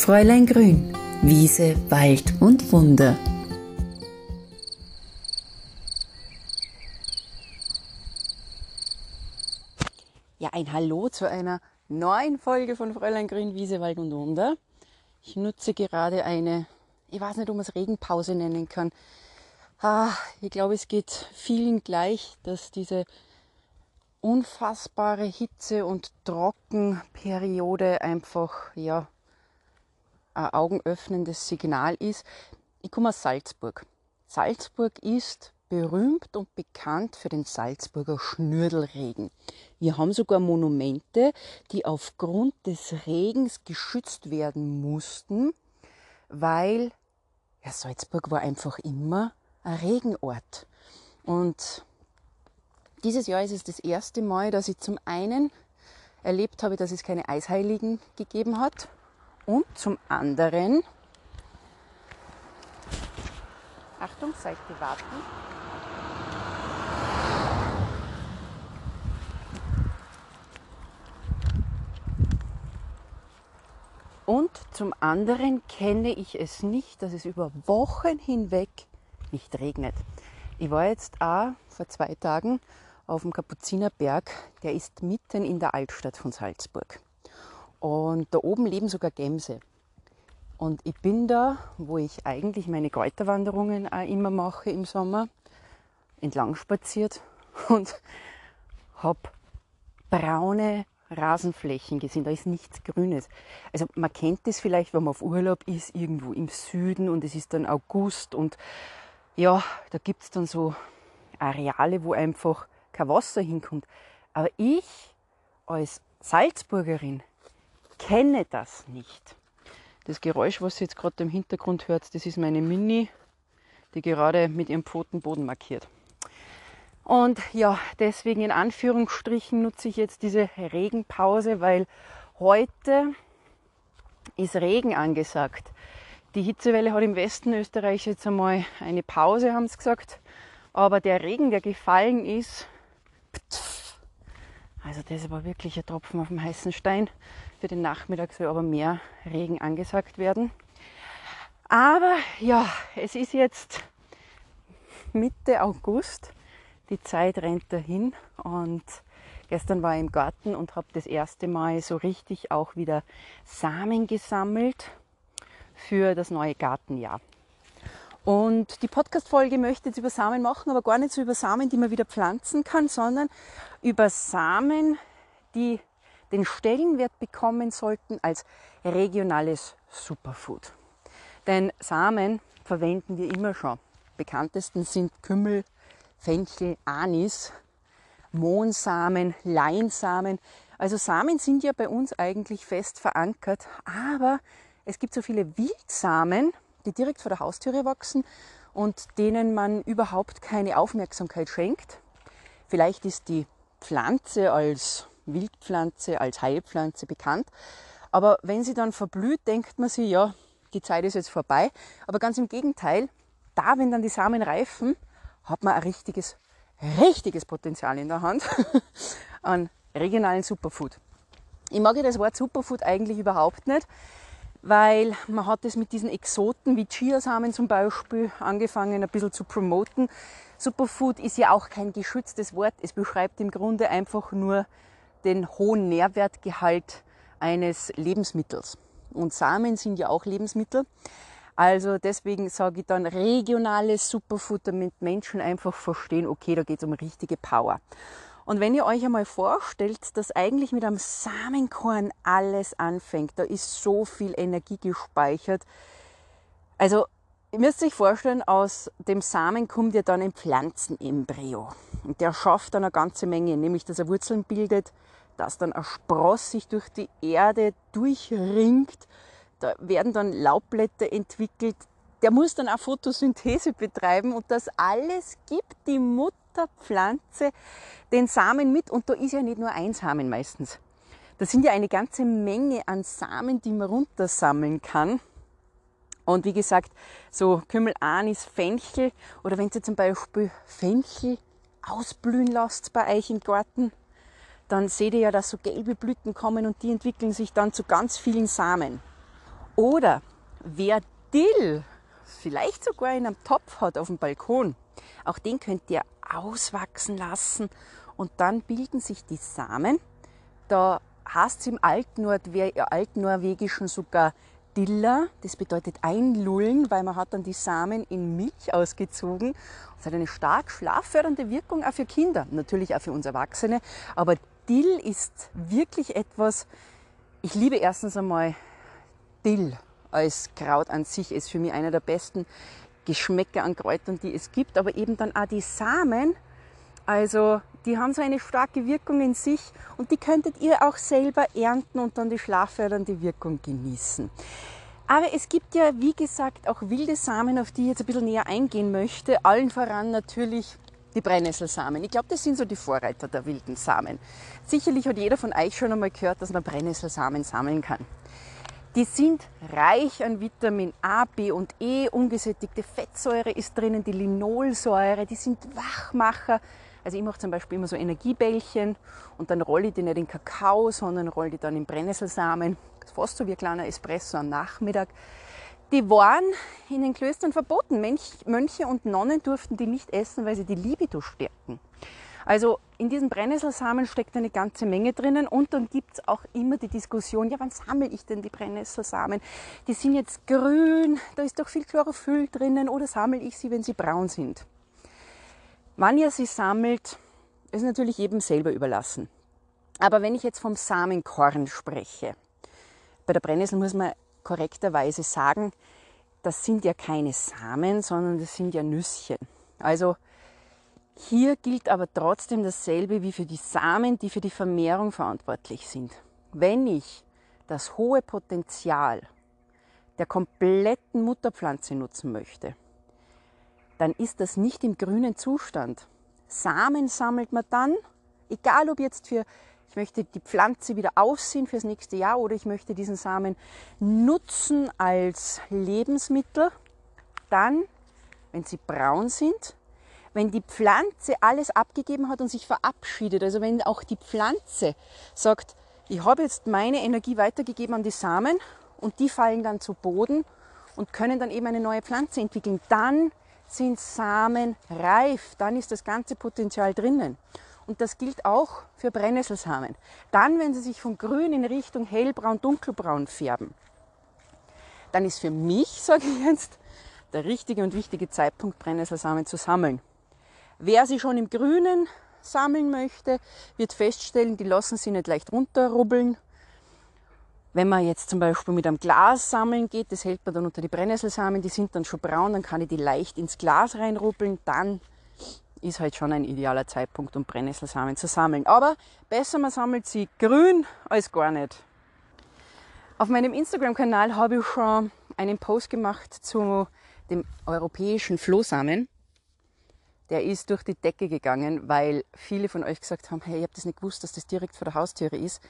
Fräulein Grün, Wiese, Wald und Wunder. Ja, ein Hallo zu einer neuen Folge von Fräulein Grün, Wiese, Wald und Wunder. Ich nutze gerade eine, ich weiß nicht, ob man es Regenpause nennen kann. Ah, ich glaube, es geht vielen gleich, dass diese unfassbare Hitze und Trockenperiode einfach ja ein augenöffnendes Signal ist. Ich komme aus Salzburg. Salzburg ist berühmt und bekannt für den Salzburger Schnürdelregen. Wir haben sogar Monumente, die aufgrund des Regens geschützt werden mussten, weil ja, Salzburg war einfach immer ein Regenort. Und dieses Jahr ist es das erste Mal, dass ich zum einen erlebt habe, dass es keine Eisheiligen gegeben hat und zum anderen, Achtung, Seite warten. Und zum anderen kenne ich es nicht, dass es über Wochen hinweg nicht regnet. Ich war jetzt auch vor zwei Tagen auf dem Kapuzinerberg, der ist mitten in der Altstadt von Salzburg. Und da oben leben sogar Gämse. Und ich bin da, wo ich eigentlich meine Kräuterwanderungen auch immer mache im Sommer, entlang spaziert und habe braune Rasenflächen gesehen. Da ist nichts Grünes. Also man kennt das vielleicht, wenn man auf Urlaub ist, irgendwo im Süden und es ist dann August und ja, da gibt es dann so Areale, wo einfach kein Wasser hinkommt. Aber ich als Salzburgerin kenne das nicht. Das Geräusch, was ihr jetzt gerade im Hintergrund hört, das ist meine Mini, die gerade mit ihrem Pfoten Boden markiert. Und ja, deswegen in Anführungsstrichen nutze ich jetzt diese Regenpause, weil heute ist Regen angesagt. Die Hitzewelle hat im Westen Österreich jetzt einmal eine Pause, haben sie gesagt. Aber der Regen, der gefallen ist, also das war wirklich ein Tropfen auf dem heißen Stein. Für den Nachmittag soll aber mehr Regen angesagt werden. Aber ja, es ist jetzt Mitte August. Die Zeit rennt dahin und gestern war ich im Garten und habe das erste Mal so richtig auch wieder Samen gesammelt für das neue Gartenjahr. Und die Podcast-Folge möchte jetzt über Samen machen, aber gar nicht so über Samen, die man wieder pflanzen kann, sondern über Samen, die den Stellenwert bekommen sollten als regionales Superfood. Denn Samen verwenden wir immer schon. Bekanntesten sind Kümmel, Fenchel, Anis, Mohnsamen, Leinsamen. Also Samen sind ja bei uns eigentlich fest verankert, aber es gibt so viele Wildsamen, die direkt vor der Haustüre wachsen und denen man überhaupt keine Aufmerksamkeit schenkt. Vielleicht ist die Pflanze als Wildpflanze, als Heilpflanze bekannt. Aber wenn sie dann verblüht, denkt man sich, ja, die Zeit ist jetzt vorbei. Aber ganz im Gegenteil, da, wenn dann die Samen reifen, hat man ein richtiges, richtiges Potenzial in der Hand an regionalen Superfood. Ich mag ja das Wort Superfood eigentlich überhaupt nicht, weil man hat es mit diesen Exoten wie Chiasamen zum Beispiel angefangen ein bisschen zu promoten. Superfood ist ja auch kein geschütztes Wort. Es beschreibt im Grunde einfach nur den hohen Nährwertgehalt eines Lebensmittels. Und Samen sind ja auch Lebensmittel. Also deswegen sage ich dann regionales Superfood, damit Menschen einfach verstehen, okay, da geht es um richtige Power. Und wenn ihr euch einmal vorstellt, dass eigentlich mit einem Samenkorn alles anfängt, da ist so viel Energie gespeichert. Also ihr müsst euch vorstellen, aus dem Samen kommt ja dann ein Pflanzenembryo. Und der schafft dann eine ganze Menge, nämlich dass er Wurzeln bildet, dass dann ein Spross sich durch die Erde durchringt. Da werden dann Laubblätter entwickelt. Der muss dann auch Photosynthese betreiben und das alles gibt die Mutter Pflanze den Samen mit und da ist ja nicht nur ein Samen meistens. Das sind ja eine ganze Menge an Samen, die man runtersammeln kann. Und wie gesagt, so Kümmel, Anis, Fenchel oder wenn ihr zum Beispiel Fenchel ausblühen lasst bei euch im Garten, dann seht ihr ja, dass so gelbe Blüten kommen und die entwickeln sich dann zu ganz vielen Samen. Oder wer Dill vielleicht sogar in einem Topf hat auf dem Balkon, auch den könnt ihr auswachsen lassen und dann bilden sich die Samen. Da heißt es im Altnorwegischen sogar Dilla, das bedeutet einlullen, weil man hat dann die Samen in Milch ausgezogen. Das hat eine stark schlaffördernde Wirkung auch für Kinder, natürlich auch für uns Erwachsene. Aber Dill ist wirklich etwas, ich liebe erstens einmal Dill als Kraut an sich, ist für mich einer der besten Geschmäcker an Kräutern, die es gibt. Aber eben dann auch die Samen, also die haben so eine starke Wirkung in sich und die könntet ihr auch selber ernten und dann die schlaffördernde Wirkung genießen. Aber es gibt ja, wie gesagt, auch wilde Samen, auf die ich jetzt ein bisschen näher eingehen möchte. Allen voran natürlich die Brennnesselsamen. Ich glaube, das sind so die Vorreiter der wilden Samen. Sicherlich hat jeder von euch schon einmal gehört, dass man Brennnesselsamen sammeln kann. Die sind reich an Vitamin A, B und E, ungesättigte Fettsäure ist drinnen, die Linolsäure, die sind Wachmacher, also ich mache zum Beispiel immer so Energiebällchen und dann rolle ich die nicht in Kakao, sondern rolle die dann in Brennnesselsamen. Fast so wie ein kleiner Espresso am Nachmittag. Die waren in den Klöstern verboten. Mönche und Nonnen durften die nicht essen, weil sie die Libido stärken. Also in diesen Brennnesselsamen steckt eine ganze Menge drinnen und dann gibt es auch immer die Diskussion, ja wann sammle ich denn die Brennnesselsamen? Die sind jetzt grün, da ist doch viel Chlorophyll drinnen oder sammle ich sie, wenn sie braun sind? Wann ihr sie sammelt, ist natürlich jedem selber überlassen. Aber wenn ich jetzt vom Samenkorn spreche, bei der Brennnessel muss man korrekterweise sagen, das sind ja keine Samen, sondern das sind ja Nüsschen. Also hier gilt aber trotzdem dasselbe wie für die Samen, die für die Vermehrung verantwortlich sind. Wenn ich das hohe Potenzial der kompletten Mutterpflanze nutzen möchte, dann ist das nicht im grünen Zustand. Samen sammelt man dann, egal ob jetzt für, ich möchte die Pflanze wieder aussehen fürs nächste Jahr oder ich möchte diesen Samen nutzen als Lebensmittel, dann, wenn sie braun sind, wenn die Pflanze alles abgegeben hat und sich verabschiedet, also wenn auch die Pflanze sagt, ich habe jetzt meine Energie weitergegeben an die Samen und die fallen dann zu Boden und können dann eben eine neue Pflanze entwickeln, dann sind Samen reif, dann ist das ganze Potenzial drinnen. Und das gilt auch für Brennnesselsamen. Dann, wenn sie sich von grün in Richtung hellbraun, dunkelbraun färben, dann ist für mich, sage ich jetzt, der richtige und wichtige Zeitpunkt, Brennnesselsamen zu sammeln. Wer sie schon im Grünen sammeln möchte, wird feststellen, die lassen sie nicht leicht runterrubbeln wenn man jetzt zum Beispiel mit einem Glas sammeln geht, das hält man dann unter die Brennnesselsamen, die sind dann schon braun, dann kann ich die leicht ins Glas reinrubbeln, dann ist halt schon ein idealer Zeitpunkt, um Brennnesselsamen zu sammeln. Aber besser man sammelt sie grün als gar nicht. Auf meinem Instagram-Kanal habe ich schon einen Post gemacht zu dem europäischen Flohsamen. Der ist durch die Decke gegangen, weil viele von euch gesagt haben, hey, ich habe das nicht gewusst, dass das direkt vor der Haustüre ist.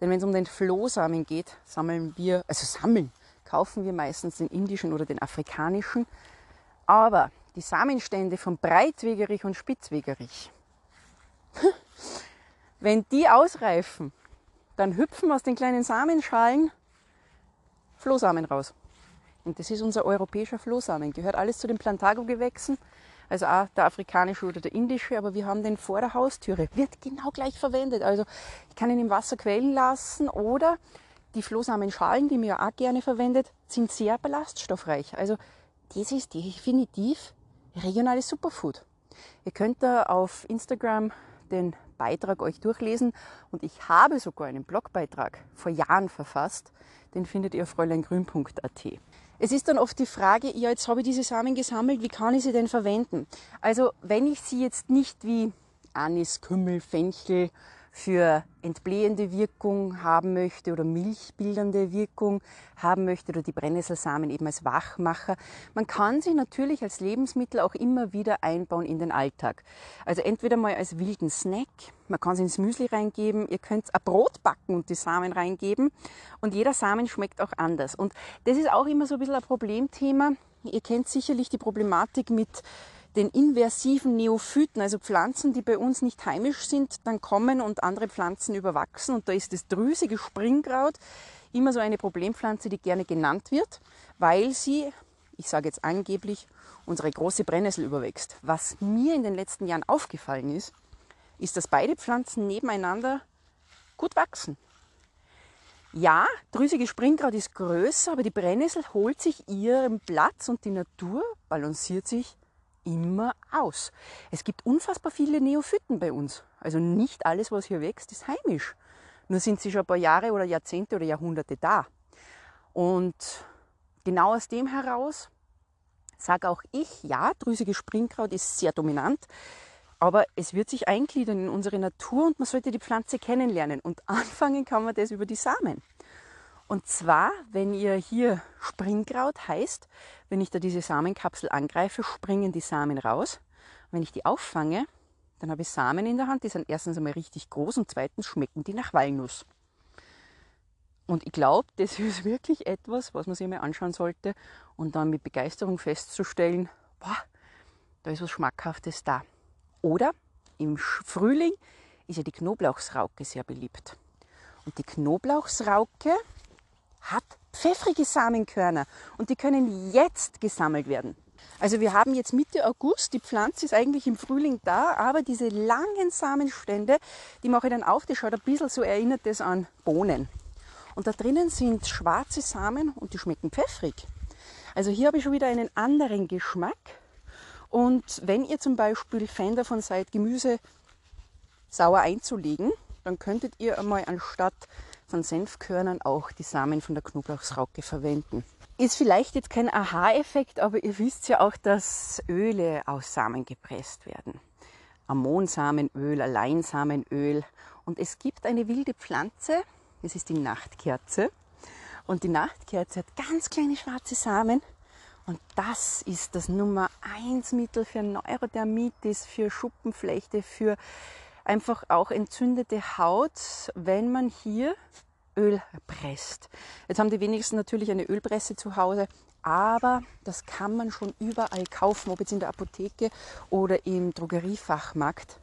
Denn wenn es um den Flohsamen geht, sammeln wir, also sammeln, kaufen wir meistens den indischen oder den afrikanischen. Aber die Samenstände von Breitwegerich und Spitzwegerich, wenn die ausreifen, dann hüpfen aus den kleinen Samenschalen Flohsamen raus. Und das ist unser europäischer Flohsamen. Gehört alles zu den Plantago-Gewächsen also auch der afrikanische oder der indische, aber wir haben den vor der Haustüre. Wird genau gleich verwendet. Also ich kann ihn im Wasser quellen lassen oder die Flohsamenschalen, die mir auch gerne verwendet, sind sehr ballaststoffreich. Also das ist definitiv regionales Superfood. Ihr könnt da auf Instagram den Beitrag euch durchlesen und ich habe sogar einen Blogbeitrag vor Jahren verfasst. Den findet ihr auf fräuleingrün.at. Es ist dann oft die Frage, ja, jetzt habe ich diese Samen gesammelt, wie kann ich sie denn verwenden? Also, wenn ich sie jetzt nicht wie Anis, Kümmel, Fenchel für entblähende Wirkung haben möchte oder milchbildende Wirkung haben möchte oder die Brennnesselsamen eben als Wachmacher. Man kann sie natürlich als Lebensmittel auch immer wieder einbauen in den Alltag. Also entweder mal als wilden Snack, man kann sie ins Müsli reingeben, ihr könnt ein Brot backen und die Samen reingeben und jeder Samen schmeckt auch anders. Und das ist auch immer so ein bisschen ein Problemthema. Ihr kennt sicherlich die Problematik mit den inversiven Neophyten, also Pflanzen, die bei uns nicht heimisch sind, dann kommen und andere Pflanzen überwachsen. Und da ist das drüsige Springkraut, immer so eine Problempflanze, die gerne genannt wird, weil sie, ich sage jetzt angeblich, unsere große Brennnessel überwächst. Was mir in den letzten Jahren aufgefallen ist, ist, dass beide Pflanzen nebeneinander gut wachsen. Ja, drüsige Springkraut ist größer, aber die Brennnessel holt sich ihren Platz und die Natur balanciert sich immer aus. Es gibt unfassbar viele Neophyten bei uns. Also nicht alles, was hier wächst, ist heimisch. Nur sind sie schon ein paar Jahre oder Jahrzehnte oder Jahrhunderte da. Und genau aus dem heraus sage auch ich, ja, drüsige Springkraut ist sehr dominant, aber es wird sich eingliedern in unsere Natur und man sollte die Pflanze kennenlernen. Und anfangen kann man das über die Samen. Und zwar, wenn ihr hier Springkraut heißt, wenn ich da diese Samenkapsel angreife, springen die Samen raus. Wenn ich die auffange, dann habe ich Samen in der Hand, die sind erstens einmal richtig groß und zweitens schmecken die nach Walnuss. Und ich glaube, das ist wirklich etwas, was man sich mal anschauen sollte und dann mit Begeisterung festzustellen, boah, da ist was Schmackhaftes da. Oder im Frühling ist ja die Knoblauchsrauke sehr beliebt. Und die Knoblauchsrauke hat pfeffrige Samenkörner und die können jetzt gesammelt werden. Also wir haben jetzt Mitte August, die Pflanze ist eigentlich im Frühling da, aber diese langen Samenstände, die mache ich dann auf, die schaut ein bisschen so, erinnert das an Bohnen. Und da drinnen sind schwarze Samen und die schmecken pfeffrig. Also hier habe ich schon wieder einen anderen Geschmack. Und wenn ihr zum Beispiel Fan davon seid, Gemüse sauer einzulegen, dann könntet ihr einmal anstatt von Senfkörnern auch die Samen von der Knoblauchsrauke verwenden. Ist vielleicht jetzt kein Aha-Effekt, aber ihr wisst ja auch, dass Öle aus Samen gepresst werden. Ammonsamenöl, Alleinsamenöl. Und es gibt eine wilde Pflanze, das ist die Nachtkerze. Und die Nachtkerze hat ganz kleine schwarze Samen. Und das ist das Nummer 1 Mittel für Neurodermitis, für Schuppenflechte, für einfach auch entzündete Haut, wenn man hier Öl presst. Jetzt haben die wenigsten natürlich eine Ölpresse zu Hause, aber das kann man schon überall kaufen, ob jetzt in der Apotheke oder im Drogeriefachmarkt.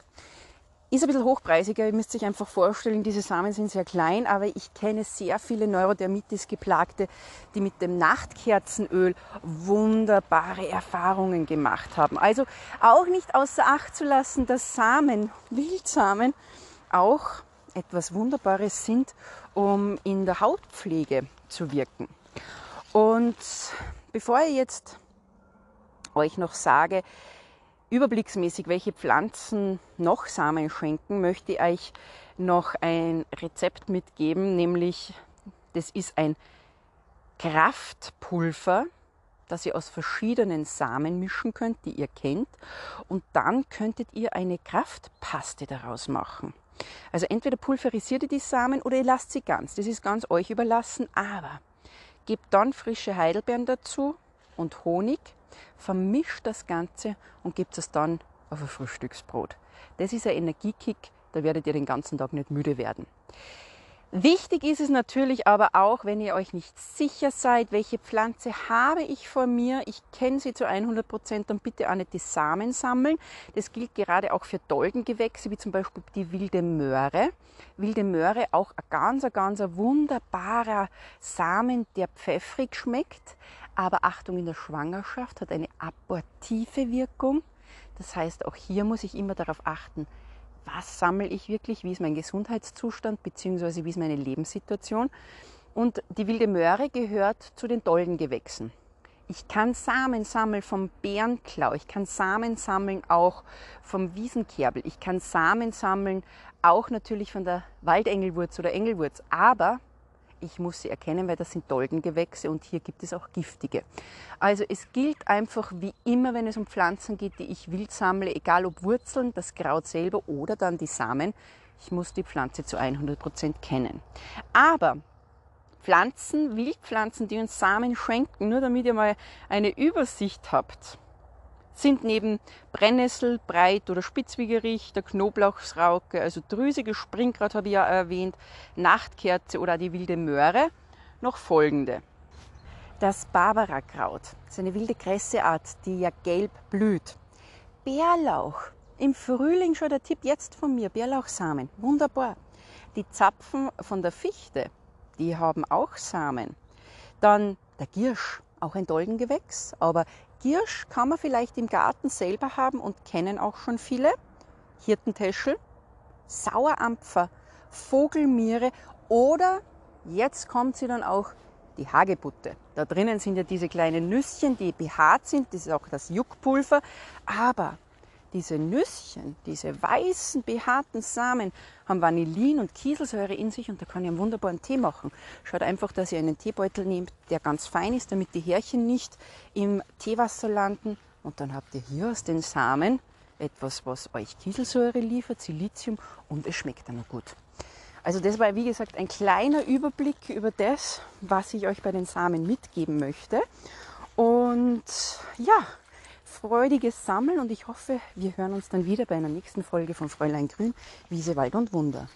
Ist ein bisschen hochpreisiger, ihr müsst euch einfach vorstellen, diese Samen sind sehr klein, aber ich kenne sehr viele Neurodermitis-Geplagte, die mit dem Nachtkerzenöl wunderbare Erfahrungen gemacht haben. Also auch nicht außer Acht zu lassen, dass Samen, Wildsamen, auch etwas Wunderbares sind, um in der Hautpflege zu wirken. Und bevor ich jetzt euch noch sage, überblicksmäßig, welche Pflanzen noch Samen schenken, möchte ich euch noch ein Rezept mitgeben, nämlich das ist ein Kraftpulver, das ihr aus verschiedenen Samen mischen könnt, die ihr kennt. Und dann könntet ihr eine Kraftpaste daraus machen. Also entweder pulverisiert ihr die Samen oder ihr lasst sie ganz. Das ist ganz euch überlassen. Aber gebt dann frische Heidelbeeren dazu und Honig vermischt das Ganze und gebt es dann auf ein Frühstücksbrot. Das ist ein Energiekick, da werdet ihr den ganzen Tag nicht müde werden. Wichtig ist es natürlich aber auch, wenn ihr euch nicht sicher seid, welche Pflanze habe ich vor mir. Ich kenne sie zu 100 Prozent, dann bitte auch nicht die Samen sammeln. Das gilt gerade auch für Dolgengewächse, wie zum Beispiel die wilde Möhre. Wilde Möhre auch ein ganz, ganz wunderbarer Samen, der pfeffrig schmeckt. Aber Achtung, in der Schwangerschaft hat eine abortive Wirkung. Das heißt, auch hier muss ich immer darauf achten, was sammle ich wirklich, wie ist mein Gesundheitszustand bzw. wie ist meine Lebenssituation. Und die wilde Möhre gehört zu den Doldengewächsen. Ich kann Samen sammeln vom Bärenklau, ich kann Samen sammeln auch vom Wiesenkerbel, ich kann Samen sammeln auch natürlich von der Waldengelwurz oder Engelwurz, aber ich muss sie erkennen, weil das sind Dolgengewächse und hier gibt es auch giftige. Also es gilt einfach wie immer, wenn es um Pflanzen geht, die ich wild sammle, egal ob Wurzeln, das Kraut selber oder dann die Samen, ich muss die Pflanze zu 100 Prozent kennen. Aber Pflanzen, Wildpflanzen, die uns Samen schenken, nur damit ihr mal eine Übersicht habt, sind neben Brennnessel, Breit- oder Spitzwegerich, der Knoblauchsrauke, also drüsige Springkraut habe ich ja erwähnt, Nachtkerze oder die wilde Möhre noch folgende. Das Barbarakraut ist eine wilde Gräseart, die ja gelb blüht. Bärlauch, im Frühling schon der Tipp jetzt von mir, Bärlauchsamen, wunderbar. Die Zapfen von der Fichte, die haben auch Samen. Dann der Giersch, auch ein Dolgengewächs, aber Giersch kann man vielleicht im Garten selber haben und kennen auch schon viele. Hirtentäschel, Sauerampfer, Vogelmiere oder jetzt kommt sie dann auch die Hagebutte. Da drinnen sind ja diese kleinen Nüsschen, die behaart sind, das ist auch das Juckpulver, aber diese Nüsschen, diese weißen behaarten Samen haben Vanillin und Kieselsäure in sich und da kann ich einen wunderbaren Tee machen. Schaut einfach, dass ihr einen Teebeutel nehmt, der ganz fein ist, damit die Härchen nicht im Teewasser landen und dann habt ihr hier aus den Samen etwas, was euch Kieselsäure liefert, Silizium und es schmeckt dann noch gut. Also das war wie gesagt ein kleiner Überblick über das, was ich euch bei den Samen mitgeben möchte. Und ja, freudiges Sammeln und ich hoffe, wir hören uns dann wieder bei einer nächsten Folge von Fräulein Grün, Wiese, Wald und Wunder.